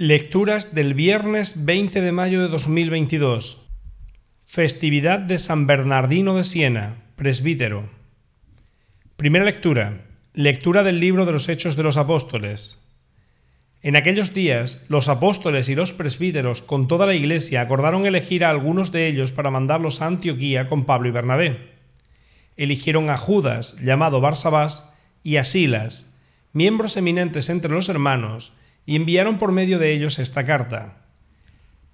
Lecturas del viernes 20 de mayo de 2022. Festividad de San Bernardino de Siena, presbítero. Primera lectura. Lectura del libro de los Hechos de los Apóstoles. En aquellos días, los apóstoles y los presbíteros con toda la iglesia acordaron elegir a algunos de ellos para mandarlos a Antioquía con Pablo y Bernabé. Eligieron a Judas, llamado Barsabás, y a Silas, miembros eminentes entre los hermanos, y enviaron por medio de ellos esta carta.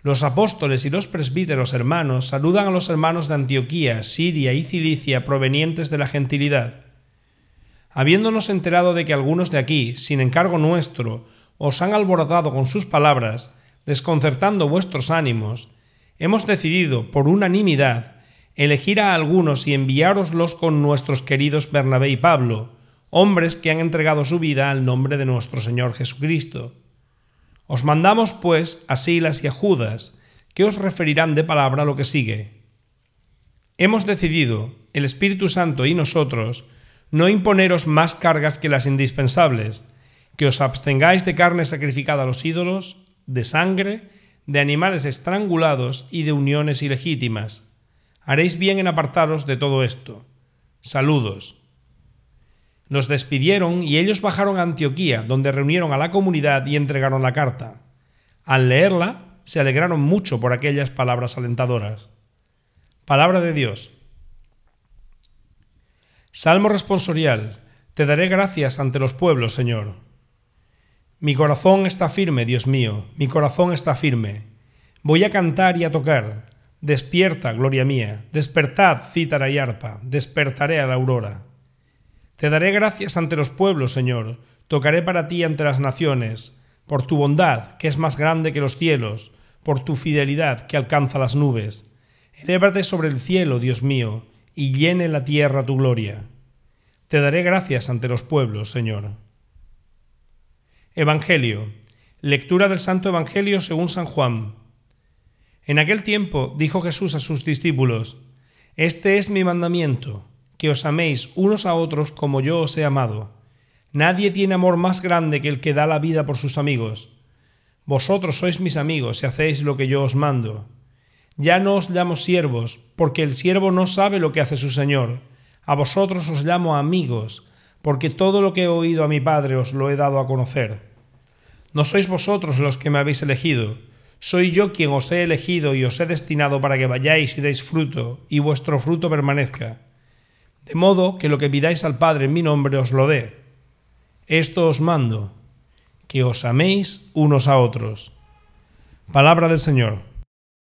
Los apóstoles y los presbíteros hermanos saludan a los hermanos de Antioquía, Siria y Cilicia provenientes de la gentilidad. Habiéndonos enterado de que algunos de aquí, sin encargo nuestro, os han alborotado con sus palabras, desconcertando vuestros ánimos, hemos decidido, por unanimidad, elegir a algunos y enviároslos con nuestros queridos Bernabé y Pablo, hombres que han entregado su vida al nombre de nuestro Señor Jesucristo. Os mandamos, pues, a Silas y a Judas, que os referirán de palabra lo que sigue. Hemos decidido, el Espíritu Santo y nosotros, no imponeros más cargas que las indispensables, que os abstengáis de carne sacrificada a los ídolos, de sangre, de animales estrangulados y de uniones ilegítimas. Haréis bien en apartaros de todo esto. Saludos. Nos despidieron y ellos bajaron a Antioquía, donde reunieron a la comunidad y entregaron la carta. Al leerla, se alegraron mucho por aquellas palabras alentadoras. Palabra de Dios. Salmo responsorial. Te daré gracias ante los pueblos, Señor. Mi corazón está firme, Dios mío, mi corazón está firme. Voy a cantar y a tocar. Despierta, gloria mía, despertad, cítara y arpa, despertaré a la aurora. Te daré gracias ante los pueblos, Señor, tocaré para ti ante las naciones, por tu bondad, que es más grande que los cielos, por tu fidelidad, que alcanza las nubes. Elévate sobre el cielo, Dios mío, y llene la tierra tu gloria. Te daré gracias ante los pueblos, Señor. Evangelio. Lectura del Santo Evangelio según San Juan. En aquel tiempo dijo Jesús a sus discípulos, Este es mi mandamiento que os améis unos a otros como yo os he amado. Nadie tiene amor más grande que el que da la vida por sus amigos. Vosotros sois mis amigos si hacéis lo que yo os mando. Ya no os llamo siervos, porque el siervo no sabe lo que hace su Señor. A vosotros os llamo amigos, porque todo lo que he oído a mi Padre os lo he dado a conocer. No sois vosotros los que me habéis elegido, soy yo quien os he elegido y os he destinado para que vayáis y deis fruto, y vuestro fruto permanezca de modo que lo que pidáis al Padre en mi nombre os lo dé. Esto os mando, que os améis unos a otros. Palabra del Señor.